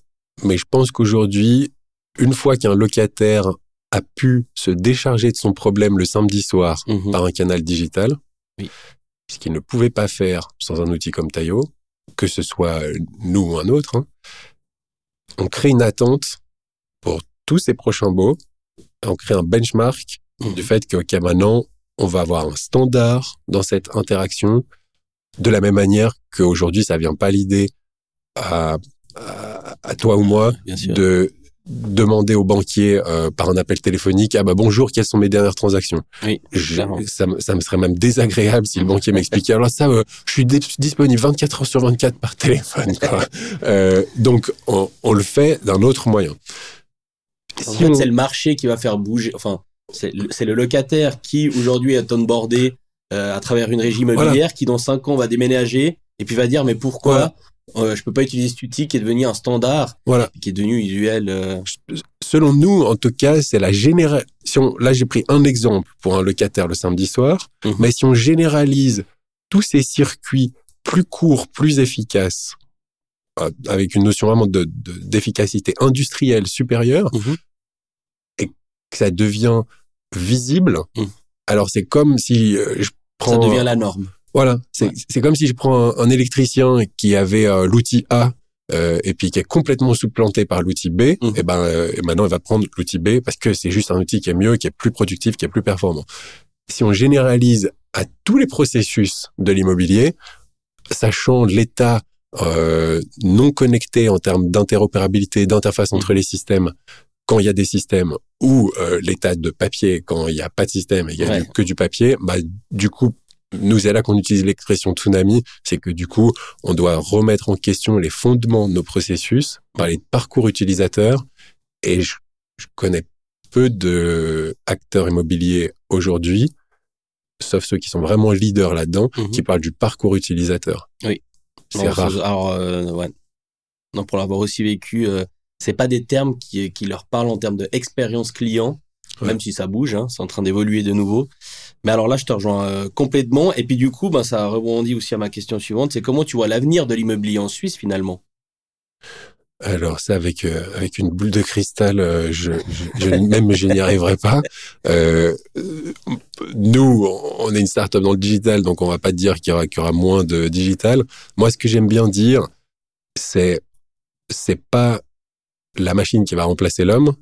mais je pense qu'aujourd'hui, une fois qu'un locataire a pu se décharger de son problème le samedi soir Mhm. par un canal digital, Oui. ce qu'il ne pouvait pas faire sans un outil comme Tayo, que ce soit nous ou un autre, hein, on crée une attente pour tous ces prochains baux, on crée un benchmark Mhm. du fait que, OK, maintenant, on va avoir un standard dans cette interaction, de la même manière qu'aujourd'hui, ça vient pas l'idée à, à, à toi ou moi Bien de demander au banquier euh, par un appel téléphonique ah bah bonjour quelles sont mes dernières transactions? Oui, Je- ça, me- ça me serait même désagréable si le banquier m'expliquait. Alors ça euh, je suis disponible 24 heures sur 24 par téléphone quoi. [LAUGHS] Euh, donc on, on le fait d'un autre moyen. En Si fait, on- c'est le marché qui va faire bouger. Enfin, c'est le, locataire qui aujourd'hui est onboardé à travers une régie immobilière qui dans cinq ans va déménager et puis va dire mais pourquoi euh, je peux pas utiliser cet outil qui est devenu un standard, voilà qui est devenu usuel. euh, selon nous, en tout cas, c'est la génération. Là, j'ai pris un exemple pour un locataire le samedi soir, Mhm. mais si on généralise tous ces circuits plus courts, plus efficaces, euh, avec une notion vraiment de, de- d'efficacité industrielle supérieure, Mhm. et que ça devient visible, Mhm. alors c'est comme si euh, je prends. Ça devient la norme. Voilà, c'est Ouais. comme si je prends un, un électricien qui avait euh, l'outil A euh, et puis qui est complètement supplanté par l'outil B, Mhm. et ben euh, et maintenant il va prendre l'outil B parce que c'est juste un outil qui est mieux, qui est plus productif, qui est plus performant. Si on généralise à tous les processus de l'immobilier, sachant l'état euh, non connecté en termes d'interopérabilité, d'interface entre les systèmes, quand il y a des systèmes, ou euh, l'état de papier quand il n'y a pas de système et il y a Ouais. du- que du papier, bah, du coup, nous, c'est là qu'on utilise l'expression tsunami, c'est que du coup, on doit remettre en question les fondements de nos processus, parler de parcours utilisateur, et je, je connais peu de acteurs immobiliers aujourd'hui, sauf ceux qui sont vraiment leaders là-dedans, Mhm. qui parlent du parcours utilisateur. Oui. C'est rare. Alors, euh, ouais. Non, pour l'avoir aussi vécu, euh, c'est pas des termes qui, qui leur parlent en termes d'expérience client, Ouais. même si ça bouge, hein, c'est en train d'évoluer de nouveau. Mais alors là, je te rejoins euh, complètement. Et puis du coup, ben, ça rebondit aussi à ma question suivante, c'est comment tu vois l'avenir de l'immobilier en Suisse finalement? Alors ça, avec euh, avec une boule de cristal, euh, je, je, même je n'y arriverai pas. [LAUGHS] Euh, nous, on est une startup dans le digital, donc on va pas dire qu'il y aura qu'il y aura moins de digital. Moi, ce que j'aime bien dire, c'est c'est pas la machine qui va remplacer l'homme,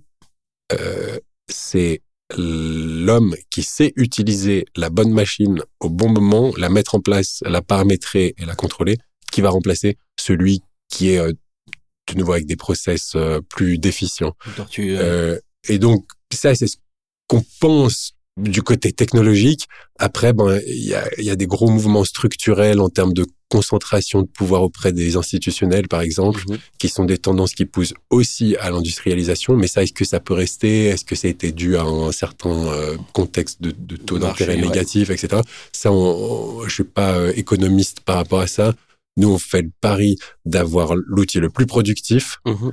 euh, c'est l'homme qui sait utiliser la bonne machine au bon moment, la mettre en place, la paramétrer et la contrôler, qui va remplacer celui qui est euh, de nouveau avec des process euh, plus déficients. Euh, et donc, ça, c'est ce qu'on pense du côté technologique. Après, ben, il y a, y a des gros mouvements structurels en termes de concentration de pouvoir auprès des institutionnels, par exemple, mhm. qui sont des tendances qui poussent aussi à l'industrialisation. Mais ça, est-ce que ça peut rester? Est-ce que ça a été dû à un certain euh, contexte de, de taux d'intérêt ouais. négatif, etc. Ça, on, on- je suis pas euh, économiste par rapport à ça. Nous, on fait le pari d'avoir l'outil le plus productif, Mhm.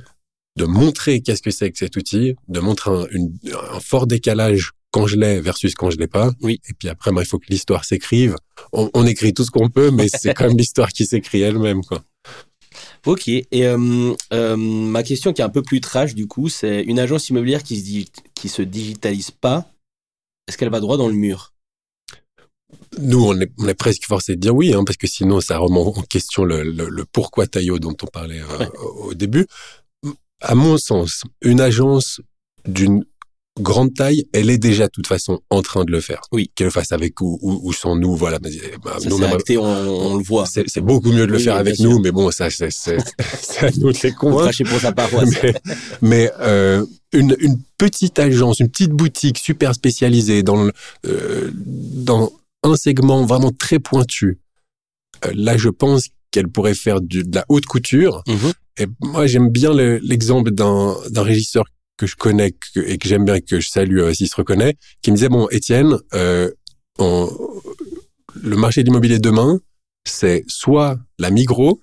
de montrer qu'est-ce que c'est que cet outil, de montrer un, une- un fort décalage quand je l'ai versus quand je l'ai pas. Oui. Et puis après, il faut que l'histoire s'écrive. On, on écrit tout ce qu'on peut, mais c'est quand même [LAUGHS] l'histoire qui s'écrit elle-même, quoi. Ok. Et euh, euh, ma question qui est un peu plus trash du coup, c'est une agence immobilière qui se, qui se digitalise pas, est-ce qu'elle va droit dans le mur? Nous, on est, on est presque forcé de dire oui, hein, parce que sinon, ça remet en question le, le, le pourquoi Taillot dont on parlait euh, Ouais. au début. À mon sens, une agence d'une grande taille, elle est déjà de toute façon en train de le faire. Oui. Qu'elle le fasse avec ou, ou, sans nous, voilà. Mais, bah, ça, acté, on, on, le voit. C'est beaucoup mieux de le faire avec nous, mais bon, ça, [LAUGHS] c'est à nous de les convaincre. pour sa paroisse. [LAUGHS] mais, mais euh, une, une, petite agence, une petite boutique super spécialisée dans, le, euh, dans un segment vraiment très pointu. Euh, là, je pense qu'elle pourrait faire du, de la haute couture. Mm-hmm. Et moi, j'aime bien l'exemple d'un régisseur que je connais et que j'aime bien que je salue euh, s'il se reconnaît, qui me disait bon Étienne, euh, le marché de l'immobilier demain, c'est soit la Migros,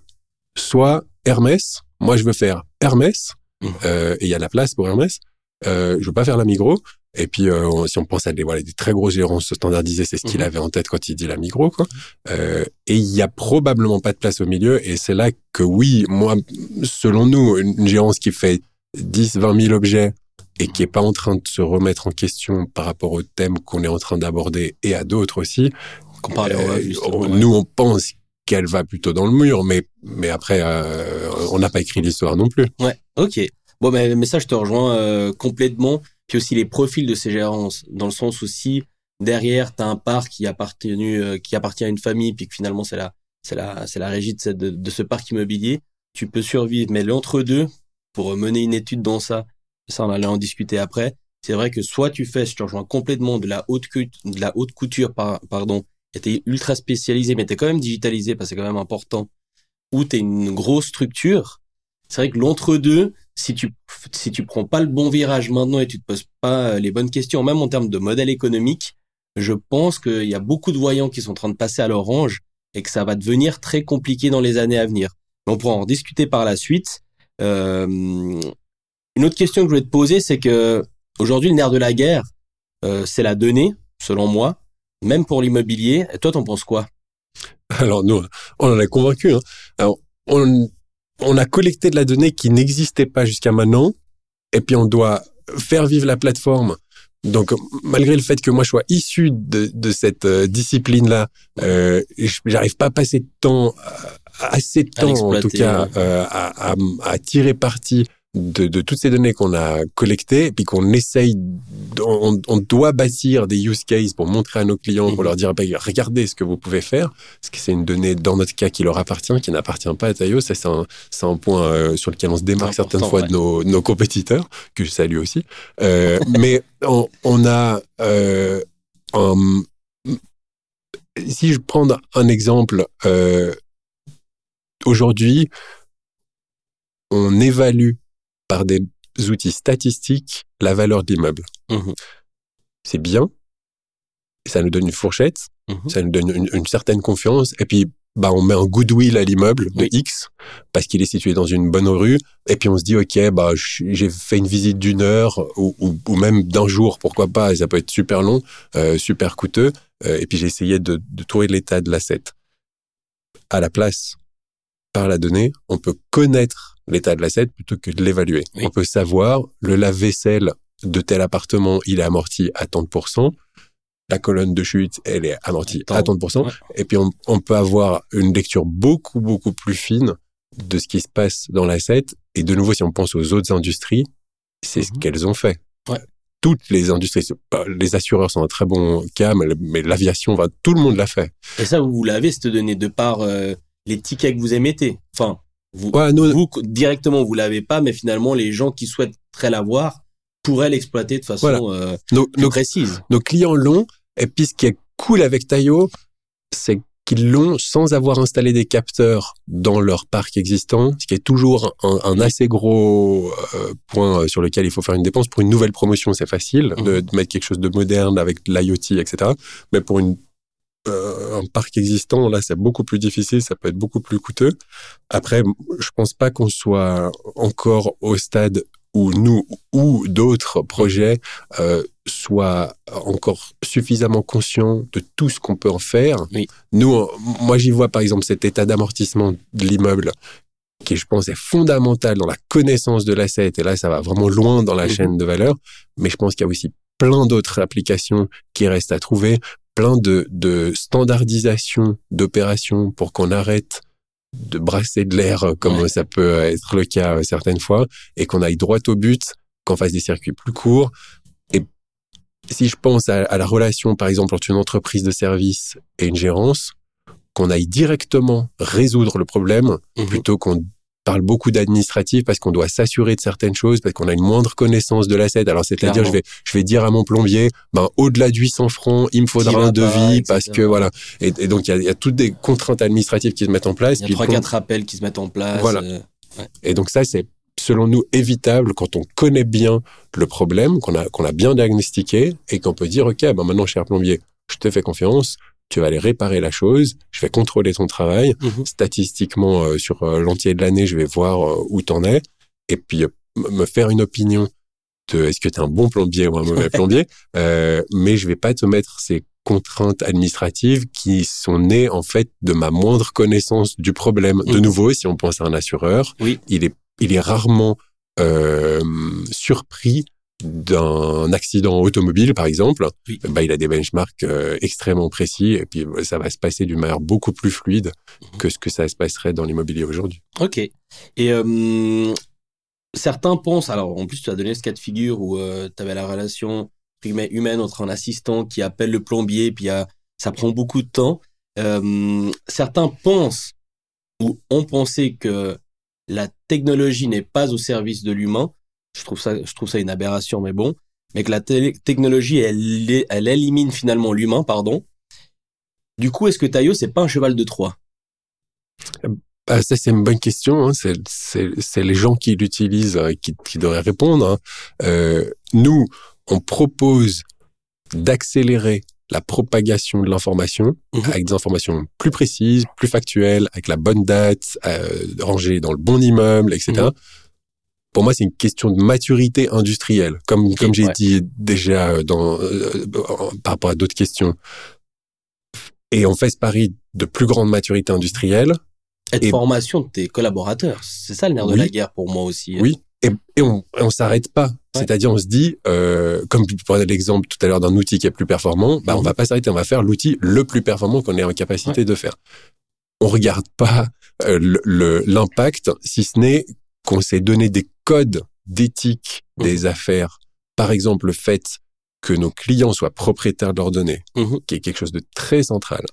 soit Hermès. Moi, je veux faire Hermès mmh. euh, et il y a la place pour Hermès. Euh, je veux pas faire la Migros. Et puis, euh, si on pense à des, voilà, des très gros gérants standardisés, c'est ce qu'il mmh. avait en tête quand il dit la Migros. Quoi. Euh, et il y a probablement pas de place au milieu. Et c'est là que oui, moi, selon nous, une gérance qui fait 10, 20 000 objets et qui est pas en train de se remettre en question par rapport au thème qu'on est en train d'aborder et à d'autres aussi. Euh, nous, on pense qu'elle va plutôt dans le mur, mais mais après, euh, on n'a pas écrit l'histoire non plus. Ouais, ok. Bon, mais, mais ça, je te rejoins euh, complètement. Puis aussi les profils de ces gérances, dans le sens aussi derrière, tu as un parc qui appartenu, qui appartient à une famille, puis que finalement c'est la c'est la c'est la régie de, de, de ce parc immobilier. Tu peux survivre, mais l'entre deux, pour mener une étude dans ça, ça on allait en discuter après. C'est vrai que soit tu fais, je te rejoins complètement de la haute, de la haute couture, pardon, et t'es ultra spécialisé, mais t'es quand même digitalisé parce que c'est quand même important, ou t'es une grosse structure. C'est vrai que l'entre-deux, si tu, si tu prends pas le bon virage maintenant et tu te poses pas les bonnes questions, même en termes de modèle économique, je pense qu'il y a beaucoup de voyants qui sont en train de passer à l'orange et que ça va devenir très compliqué dans les années à venir. on pourra en discuter par la suite. Euh, une autre question que je voulais te poser, c'est que aujourd'hui, le nerf de la guerre, euh, c'est la donnée, selon moi, même pour l'immobilier. Toi, t'en penses quoi? Alors nous, on en est convaincu. Hein. Alors, on, a collecté de la donnée qui n'existait pas jusqu'à maintenant, et puis on doit faire vivre la plateforme. Donc, malgré le fait que moi je sois issu de, de cette euh, discipline-là, euh, j'arrive pas à passer de temps, assez de temps en tout cas, euh, à, à, à, tirer parti de, de, toutes ces données qu'on a collectées et puis qu'on essaye, on, on, doit bâtir des use cases pour montrer à nos clients, pour mhm. leur dire, bah, regardez ce que vous pouvez faire, parce que c'est une donnée, dans notre cas, qui leur appartient, qui n'appartient pas à Tayo. Ça, c'est un, un, point euh, sur lequel on se démarque certaines fois de nos, nos, compétiteurs, que je salue aussi. Euh, [LAUGHS] mais on, on a euh, un, si je prends un exemple, aujourd'hui, on évalue par des outils statistiques la valeur de l'immeuble. Mmh. C'est bien, ça nous donne une fourchette, mmh. ça nous donne une, certaine confiance, et puis bah on met un goodwill à l'immeuble de X parce qu'il est situé dans une bonne rue, et puis on se dit ok bah j'ai fait une visite d'une heure ou, ou, même d'un jour, pourquoi pas, ça peut être super long, euh, super coûteux, euh, et puis j'ai essayé de, de trouver l'état de l'asset. À la place, par la donnée, on peut connaître l'état de l'asset plutôt que de l'évaluer. On peut savoir le lave-vaisselle de tel appartement, il est amorti à tant de pourcents. La colonne de chute, elle est amortie à tant de pourcents. Et puis, on, peut avoir une lecture beaucoup, beaucoup plus fine de ce qui se passe dans l'asset. Et de nouveau, si on pense aux autres industries, c'est ce mhm. qu'elles ont fait. Toutes les industries, les assureurs sont un très bon cas, mais, l'aviation, tout le monde l'a fait. Et ça, vous l'avez, cette donnée, de par euh, les tickets que vous émettez. Enfin, vous, vous directement, vous l'avez pas, mais finalement, les gens qui souhaiteraient l'avoir pourraient l'exploiter de façon euh, plus précise. Nos clients l'ont. Et puis, ce qui est cool avec Tayo, c'est qu'ils l'ont sans avoir installé des capteurs dans leur parc existant, ce qui est toujours un, assez gros euh, point sur lequel il faut faire une dépense. Pour une nouvelle promotion, c'est facile de, de, mettre quelque chose de moderne avec l'IoT, etc. Mais pour une euh, un parc existant, là, c'est beaucoup plus difficile, ça peut être beaucoup plus coûteux. Après, je pense pas qu'on soit encore au stade où nous ou d'autres projets euh, soient encore suffisamment conscients de tout ce qu'on peut en faire. Nous, moi, j'y vois par exemple cet état d'amortissement de l'immeuble qui, je pense, est fondamental dans la connaissance de l'asset. Et là, ça va vraiment loin dans la mhm. chaîne de valeur. Mais je pense qu'il y a aussi plein d'autres applications qui restent à trouver plein de, de standardisation d'opérations pour qu'on arrête de brasser de l'air euh, comme ça peut être le cas euh, certaines fois et qu'on aille droit au but, qu'on fasse des circuits plus courts. Et si je pense à, la relation, par exemple, entre une entreprise de service et une gérance, qu'on aille directement résoudre le problème mhm. plutôt qu'on parle beaucoup d'administratif parce qu'on doit s'assurer de certaines choses, parce qu'on a une moindre connaissance de l'asset. Alors, c'est-à-dire, je vais, je vais dire à mon plombier, ben, au-delà de 800 francs, il me faudra un devis parce que voilà. Et, donc, il y a, toutes des contraintes administratives qui se mettent en place. Il y a trois, quatre appels qui se mettent en place. Voilà. Euh, et donc, ça, c'est selon nous, évitable quand on connaît bien le problème, qu'on a, qu'on a bien diagnostiqué et qu'on peut dire, OK, ben maintenant, cher plombier, je te fais confiance, tu vas aller réparer la chose, je vais contrôler ton travail. Mhm. Statistiquement, euh, sur euh, l'entier de l'année, je vais voir euh, où t'en es et puis me faire une opinion de est-ce que tu es un bon plombier ou un mauvais plombier, mais je vais pas te mettre ces contraintes administratives qui sont nées en fait de ma moindre connaissance du problème. De mhm. nouveau, si on pense à un assureur, oui. il est il est rarement euh, surpris d'un accident automobile, par exemple, bah, il a des benchmarks euh, extrêmement précis et puis ça va se passer d'une manière beaucoup plus fluide que ce que ça se passerait dans l'immobilier aujourd'hui. Ok. Et euh, certains pensent, alors en plus tu as donné ce cas de figure où tu avais la relation humaine entre un assistant qui appelle le plombier, puis ça prend beaucoup de temps. certains pensent ou ont pensé que la technologie n'est pas au service de l'humain. Je trouve ça, je trouve ça une aberration, mais bon. Mais que la technologie, elle, elle élimine finalement l'humain, pardon. Du coup, est-ce que Tayo, c'est pas un cheval de Troie? Bah, ça, c'est une bonne question. Hein. C'est les gens qui l'utilisent euh, qui, qui, devraient répondre. Hein. Euh, nous, on propose d'accélérer la propagation de l'information mhm. avec des informations plus précises, plus factuelles, avec la bonne date, euh, rangée dans le bon immeuble, etc. Pour moi, c'est une question de maturité industrielle, comme comme j'ai dit déjà euh, dans euh, par rapport à d'autres questions. Et on fait ce pari de plus grande maturité industrielle. Et de formation de tes collaborateurs. C'est ça le nerf de la guerre pour moi aussi. Hein. Oui, et, et on on s'arrête pas. C'est-à-dire, on se dit, euh, comme tu prenais l'exemple tout à l'heure d'un outil qui est plus performant, bah, on mhm. va pas s'arrêter, on va faire l'outil le plus performant qu'on ait en capacité de faire. On regarde pas euh, l'impact, si ce n'est qu'on s'est donné des codes d'éthique mhm. des affaires. Par exemple, le fait que nos clients soient propriétaires de leurs données, mhm. qui est quelque chose de très central.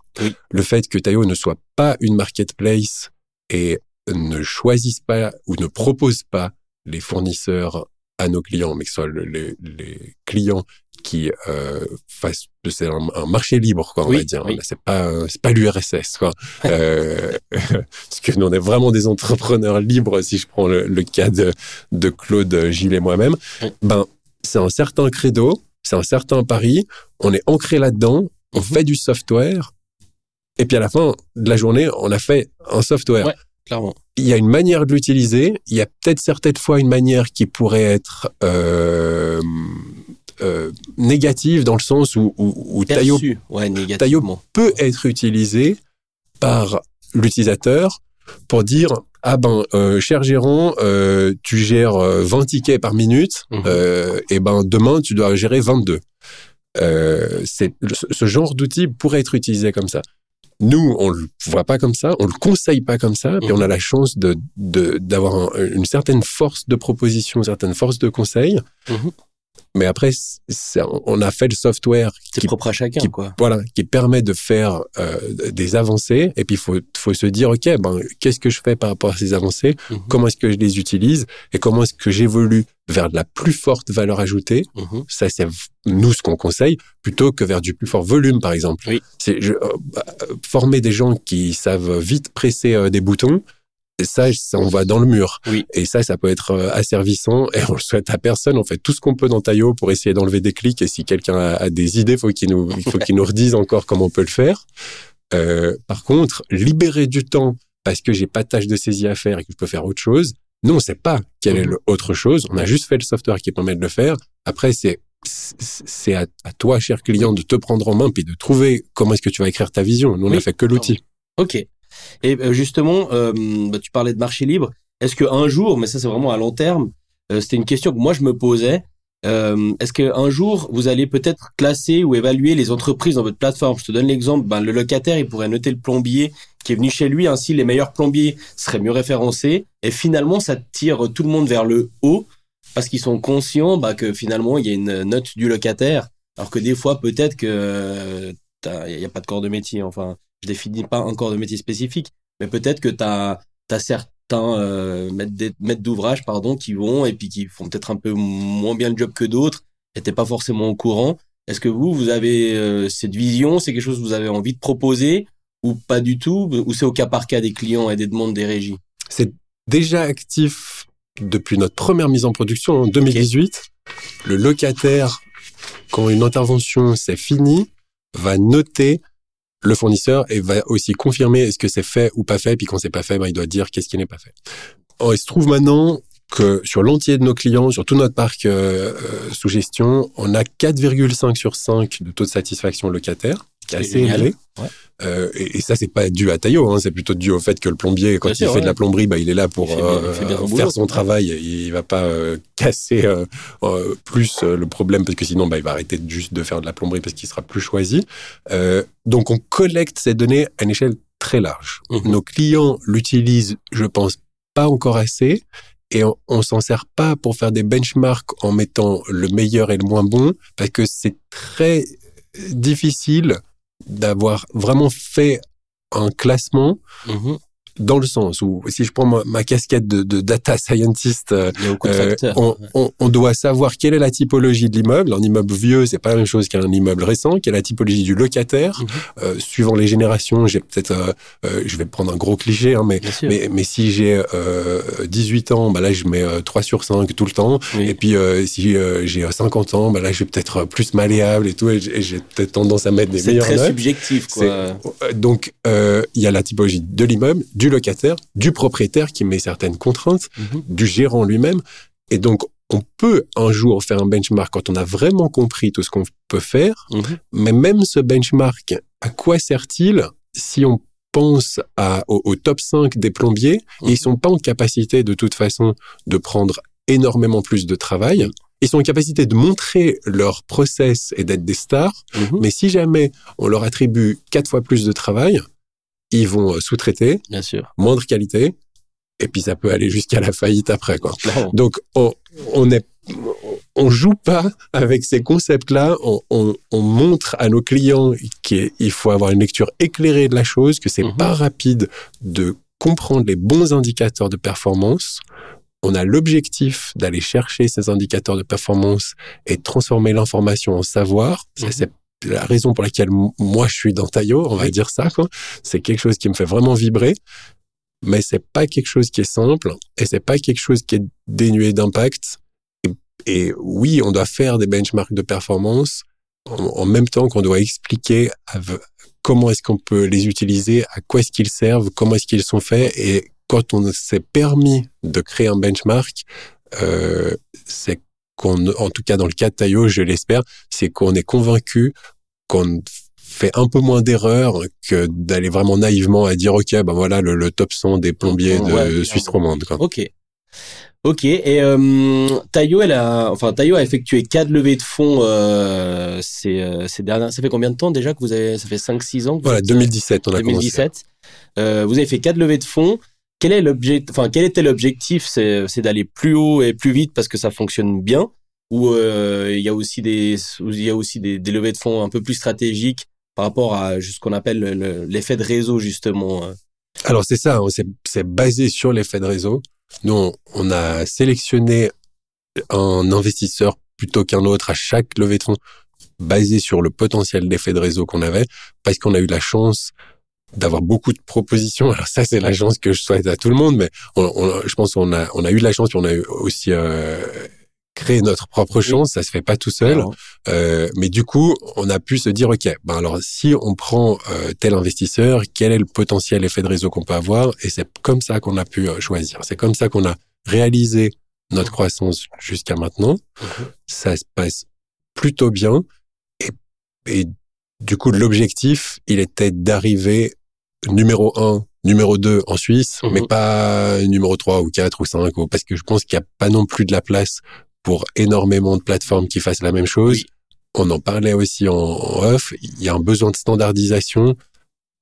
Le fait que Tayo ne soit pas une marketplace et ne choisisse pas ou ne propose pas les fournisseurs à nos clients, mais que ce soit les, clients qui euh, fassent c'est un, marché libre quoi on va dire c'est pas c'est pas l'URSS quoi [LAUGHS] euh, [LAUGHS] parce que nous on est vraiment des entrepreneurs libres si je prends le, cas de, de Claude Gilles et moi-même ben c'est un certain credo c'est un certain pari on est ancré là-dedans on mhm. fait du software et puis à la fin de la journée on a fait un software clairement. Il y a une manière de l'utiliser. Il y a peut-être certaines fois une manière qui pourrait être euh, euh, négative dans le sens où, où, Tayo, peut être utilisé par l'utilisateur pour dire ah ben euh, cher gérant euh, tu gères 20 tickets par minute mhm. et ben demain tu dois gérer 22 c'est ce genre d'outil pourrait être utilisé comme ça nous, on le voit pas comme ça, on le conseille pas comme ça, puis on a la chance de d'avoir une certaine force de proposition, une certaine force de conseil. Mhm. Mais après, on a fait le software qui propre à chacun, quoi. Voilà, qui permet de faire euh, des avancées. Et puis il faut, faut se dire, ok, ben qu'est-ce que je fais par rapport à ces avancées? Mhm. Comment est-ce que je les utilise? Et comment est-ce que j'évolue vers de la plus forte valeur ajoutée? Mhm. Ça, c'est nous ce qu'on conseille, plutôt que vers du plus fort volume, par exemple. Oui. C'est euh, bah, former des gens qui savent vite presser euh, des boutons et ça, on va dans le mur. Oui. Et ça, ça peut être euh, asservissant et on le souhaite à personne. On fait tout ce qu'on peut dans Taillot pour essayer d'enlever des clics. Et si quelqu'un a, des idées, faut qu'il nous, il [LAUGHS] faut qu'il nous redise encore comment on peut le faire. Euh, par contre, libérer du temps parce que j'ai pas de tâche de saisie à faire et que je peux faire autre chose. Nous, on sait pas quelle est mhm. l'autre chose. On a juste fait le software qui permet de le faire. Après, c'est c'est à, toi, cher client, de te prendre en main puis de trouver comment est-ce que tu vas écrire ta vision. Nous, on n'a fait que l'outil. Ok. Et euh, justement, euh, bah, tu parlais de marché libre. Est-ce qu'un jour, mais ça c'est vraiment à long terme, euh, c'était une question que moi je me posais. Est-ce qu'un jour, vous allez peut-être classer ou évaluer les entreprises dans votre plateforme? Je te donne l'exemple, ben, le locataire, il pourrait noter le plombier qui est venu chez lui, ainsi les meilleurs plombiers seraient mieux référencés. Et finalement, ça tire tout le monde vers le haut parce qu'ils sont conscients bah, que finalement, il y a une note du locataire Alors que des fois, peut-être que il n'y a pas de corps de métier. Enfin, définis pas un corps de métier spécifique, mais peut-être que tu as, certains euh, maîtres d'ouvrage pardon qui vont et puis qui font peut-être un peu moins bien le job que d'autres et pas forcément au courant. Est-ce que vous, vous avez euh, cette vision C'est quelque chose que vous avez envie de proposer ou pas du tout Ou c'est au cas par cas des clients et des demandes des régies? C'est déjà actif depuis notre première mise en production en 2018. Le locataire, quand une intervention s'est finie, va noter le fournisseur et va aussi confirmer est-ce que c'est fait ou pas fait. Puis quand c'est pas fait, ben, il doit dire qu'est-ce qui n'est pas fait. Il se trouve maintenant que sur l'entier de nos clients, sur tout notre parc euh, euh, sous gestion, on a 4,5 sur 5 de taux de satisfaction locataire, qui est assez élevé. Euh, et, ça, c'est pas dû à Taillot, hein, c'est plutôt dû au fait que le plombier, quand il fait de la plomberie, bah, il est là pour euh, faire son travail. Il va pas euh, casser plus le problème parce que sinon, bah, il va arrêter juste de faire de la plomberie parce qu'il sera plus choisi. donc, on collecte ces données à une échelle très large. Mhm. Nos clients l'utilisent, je pense, pas encore assez. Et on, on s'en sert pas pour faire des benchmarks en mettant le meilleur et le moins bon, parce que c'est très difficile d'avoir vraiment fait un classement mhm dans le sens où si je prends ma, casquette de, de, data scientist, euh, on, on, on, doit savoir quelle est la typologie de l'immeuble. Un immeuble vieux, c'est pas la même chose qu'un immeuble récent. Quelle est la typologie du locataire? Mhm. euh, Suivant les générations, j'ai peut-être, euh, euh, je vais prendre un gros cliché, hein, mais, mais, mais si j'ai 18 ans, bah là je mets 3 sur 5 tout le temps. Et puis si j'ai 50 ans, bah là je vais peut-être plus malléable et tout, et j'ai peut-être tendance à mettre des meilleurs. C'est très subjectif, quoi. Donc il y a la typologie de l'immeuble, du du locataire, du propriétaire qui met certaines contraintes, mhm. du gérant lui-même. Et donc, on peut un jour faire un benchmark quand on a vraiment compris tout ce qu'on peut faire. Mhm. Mais même ce benchmark, à quoi sert-il si on pense à, au, top 5 des plombiers, ils mhm. sont pas en capacité de toute façon de prendre énormément plus de travail. Ils sont en capacité de montrer leur process et d'être des stars. Mais si jamais on leur attribue quatre fois plus de travail, ils vont euh, sous-traiter, bien sûr, moindre qualité, et puis ça peut aller jusqu'à la faillite après, quoi. Donc on, on est on joue pas avec ces concepts-là. On, on, on, montre à nos clients qu'il faut avoir une lecture éclairée de la chose, que c'est mhm. pas rapide de comprendre les bons indicateurs de performance. On a l'objectif d'aller chercher ces indicateurs de performance et de transformer l'information en savoir. Ça, mhm. c'est la raison pour laquelle moi je suis dans Taillot, on va dire ça, quoi. C'est quelque chose qui me fait vraiment vibrer, mais c'est pas quelque chose qui est simple et c'est pas quelque chose qui est dénué d'impact. Et, oui, on doit faire des benchmarks de performance en, même temps qu'on doit expliquer comment est-ce qu'on peut les utiliser, à quoi est-ce qu'ils servent, comment est-ce qu'ils sont faits et quand on s'est permis de créer un benchmark, euh, c'est qu'on, en tout cas dans le cas de Taillot, je l'espère, c'est qu'on est convaincu qu'on fait un peu moins d'erreurs que d'aller vraiment naïvement à dire ok ben voilà le, top 100 des plombiers de Suisse romande quoi. Ok. Ok et euh, Taillot elle a enfin Taillot a effectué quatre levées de fonds euh, ces, euh, ces dernières ça fait combien de temps déjà que vous avez ça fait 5 6 ans Voilà 2017 on a 2017 euh, vous avez fait quatre levées de fonds quel est l'objectif enfin quel était l'objectif? C'est c'est d'aller plus haut et plus vite parce que ça fonctionne bien? Ou euh, il y a aussi des il y a aussi des, des, levées de fonds un peu plus stratégiques par rapport à ce qu'on appelle l'effet de réseau justement euh? alors c'est ça hein, c'est basé sur l'effet de réseau. Nous on a sélectionné un investisseur plutôt qu'un autre à chaque levée de fonds basé sur le potentiel d'effet de réseau qu'on avait parce qu'on a eu la chance d'avoir beaucoup de propositions. Alors ça, c'est la chance que je souhaite à tout le monde, mais on, je pense qu'on a, on a eu de la chance, puis on a eu aussi euh, créé notre propre chance. Ça se fait pas tout seul, euh, mais du coup, on a pu se dire, ok, ben alors si on prend euh, tel investisseur, quel est le potentiel effet de réseau qu'on peut avoir? Et c'est comme ça qu'on a pu euh, choisir. C'est comme ça qu'on a réalisé notre croissance jusqu'à maintenant. Mhm. Ça se passe plutôt bien, et, et du coup, l'objectif, il était d'arriver numéro un, numéro 2 en Suisse, mhm. mais pas numéro 3 ou 4 ou 5, parce que je pense qu'il n'y a pas non plus de la place pour énormément de plateformes qui fassent la même chose. On en parlait aussi en, off, il y a un besoin de standardisation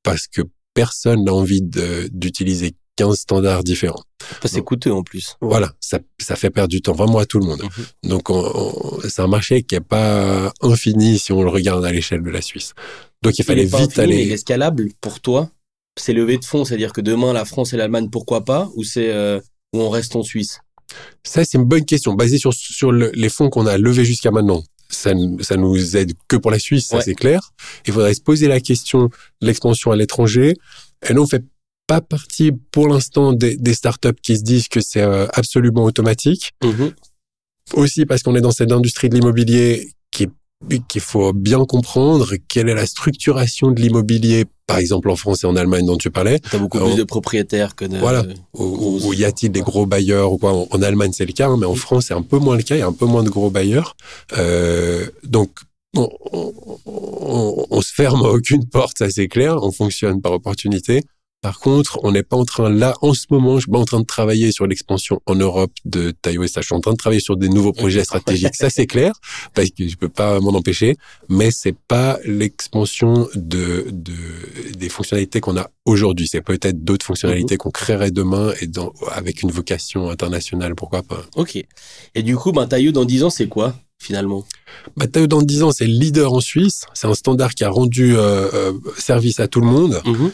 parce que personne n'a envie d'utiliser 15 standards différents. c'est coûteux en plus. Voilà, ça, ça fait perdre du temps vraiment à tout le monde. Mhm. Donc c'est un marché qui est pas infini si on le regarde à l'échelle de la Suisse. Donc il fallait vite aller. Il est escalable pour toi C'est levé de fonds, c'est-à-dire que demain la France et l'Allemagne, pourquoi pas Ou c'est euh, où on reste en Suisse? Ça c'est une bonne question, basée sur sur les fonds qu'on a levés jusqu'à maintenant ça, ça nous aide que pour la Suisse, ça c'est clair. Il faudrait se poser la question de l'expansion à l'étranger. Et nous, fait pas partie pour l'instant des, des, startups qui se disent que c'est euh, absolument automatique. Mm-hmm. Aussi parce qu'on est dans cette industrie de l'immobilier qui qu'il faut bien comprendre quelle est la structuration de l'immobilier, par exemple en France et en Allemagne dont tu parlais. T'as beaucoup plus de propriétaires que de... Voilà. Où, y a-t-il des gros bailleurs ou quoi? En, Allemagne, c'est le cas, hein, mais en France, c'est un peu moins le cas. Il y a un peu moins de gros bailleurs. Euh, donc, on, on, on, se ferme à aucune porte, ça c'est clair. On fonctionne par opportunité. Par contre, on n'est pas en train, là, en ce moment, je suis pas en train de travailler sur l'expansion en Europe de ça. Je suis en train de travailler sur des nouveaux projets stratégiques. Ça, c'est clair, parce que je peux pas m'en empêcher. Mais c'est pas l'expansion de, de, des fonctionnalités qu'on a aujourd'hui. C'est peut-être d'autres fonctionnalités mhm. qu'on créerait demain et dans, avec une vocation internationale, pourquoi pas. Ok. Et du coup, ben, dans 10 ans, c'est quoi? finalement? Bah, dans 10 ans, c'est le leader en Suisse. C'est un standard qui a rendu euh, euh, service à tout le monde, mhm.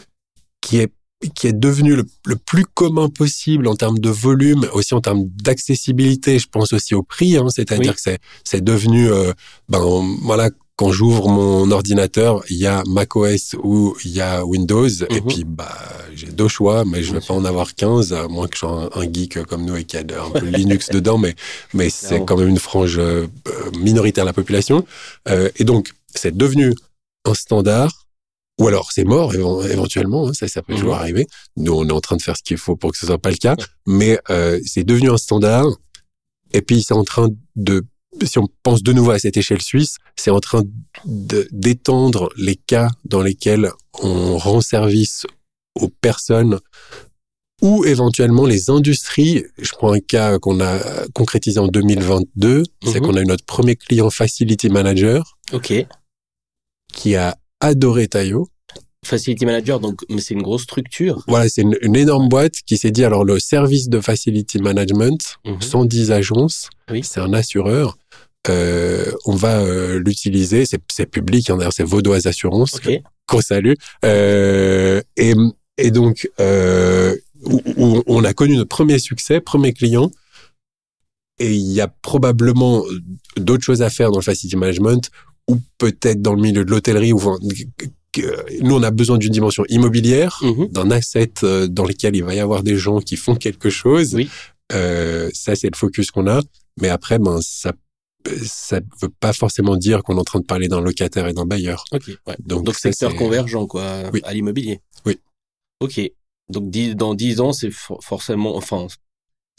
qui est qui est devenu le, plus commun possible en termes de volume, aussi en termes d'accessibilité. Je pense aussi au prix, hein, c'est-à-dire que c'est c'est devenu, euh, ben voilà, quand j'ouvre mon ordinateur, il y a macOS ou il y a Windows, et mhm. puis bah j'ai deux choix, mais je vais pas en avoir 15, à moins que je sois un, geek comme nous et qu'il y ait un peu [LAUGHS] Linux dedans, mais mais c'est quand même une frange euh, minoritaire de la population. Euh, et donc c'est devenu un standard ou alors c'est mort éventuellement, hein, ça, ça peut toujours mhm. arriver. Nous, on est en train de faire ce qu'il faut pour que ce soit pas le cas, mais euh, c'est devenu un standard. Et puis c'est en train de, si on pense de nouveau à cette échelle suisse, c'est en train d'étendre les cas dans lesquels on rend service aux personnes ou éventuellement les industries. Je prends un cas qu'on a concrétisé en 2022, c'est mhm. qu'on a eu notre premier client facility manager. Ok. Qui a adoré Tayo. Facility Manager, donc, mais c'est une grosse structure. Voilà, c'est une, énorme boîte qui s'est dit, alors le service de Facility Management, 110 mhm. agences, oui. c'est un assureur. Euh, on va euh, l'utiliser, c'est public, hein, d'ailleurs c'est Vaudoise Assurance, okay. qu'on salue. Euh, et, et donc, où, on a connu notre premier succès, premier client, et il y a probablement d'autres choses à faire dans le Facility Management ou peut-être dans le milieu de l'hôtellerie, où nous, on a besoin d'une dimension immobilière, mhm. d'un asset euh, dans lequel il va y avoir des gens qui font quelque chose. Oui. Euh, ça, c'est le focus qu'on a. Mais après, ben, ça ça veut pas forcément dire qu'on est en train de parler d'un locataire et d'un bailleur. Donc, Donc secteur convergent quoi à l'immobilier. Oui. Ok. Donc dans 10 ans, c'est forcément, enfin,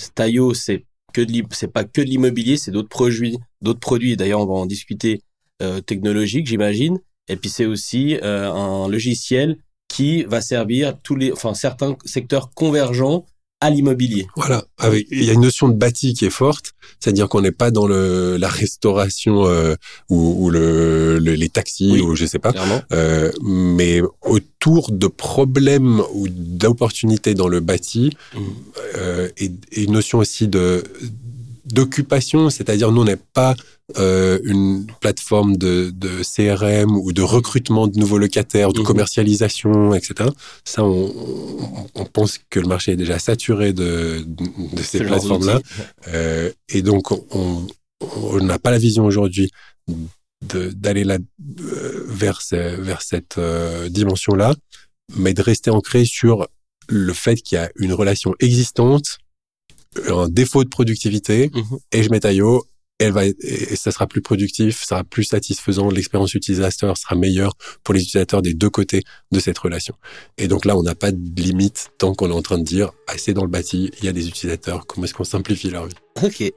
Stayo, c'est que c'est pas que de l'immobilier, c'est d'autres produits, d'autres produits. D'ailleurs, on va en discuter technologique, j'imagine. Et puis c'est aussi euh, un logiciel qui va servir tous les, enfin certains secteurs convergents à l'immobilier. Voilà, avec il y a une notion de bâti qui est forte, c'est-à-dire qu'on n'est pas dans le la restauration euh, ou, ou le, les taxis ou je sais pas, euh, mais autour de problèmes ou d'opportunités dans le bâti mmh. euh, et, et, une notion aussi de d'occupation, c'est-à-dire nous on n'est pas euh, une plateforme de, de, CRM ou de recrutement de nouveaux locataires, de mhm. commercialisation, etc. Ça, on, on, pense que le marché est déjà saturé de, de ces plateformes-là. Euh, et donc, on n'a pas la vision aujourd'hui d'aller là euh, vers, vers cette dimension-là, mais de rester ancré sur le fait qu'il y a une relation existante un défaut de productivité mhm. et je mets Tayo elle va et ça sera plus productif, ça sera plus satisfaisant, l'expérience utilisateur sera meilleure pour les utilisateurs des deux côtés de cette relation. Et donc là, on n'a pas de limite tant qu'on est en train de dire, ah, c'est dans le bâti, il y a des utilisateurs, comment est-ce qu'on simplifie leur vie? Ok,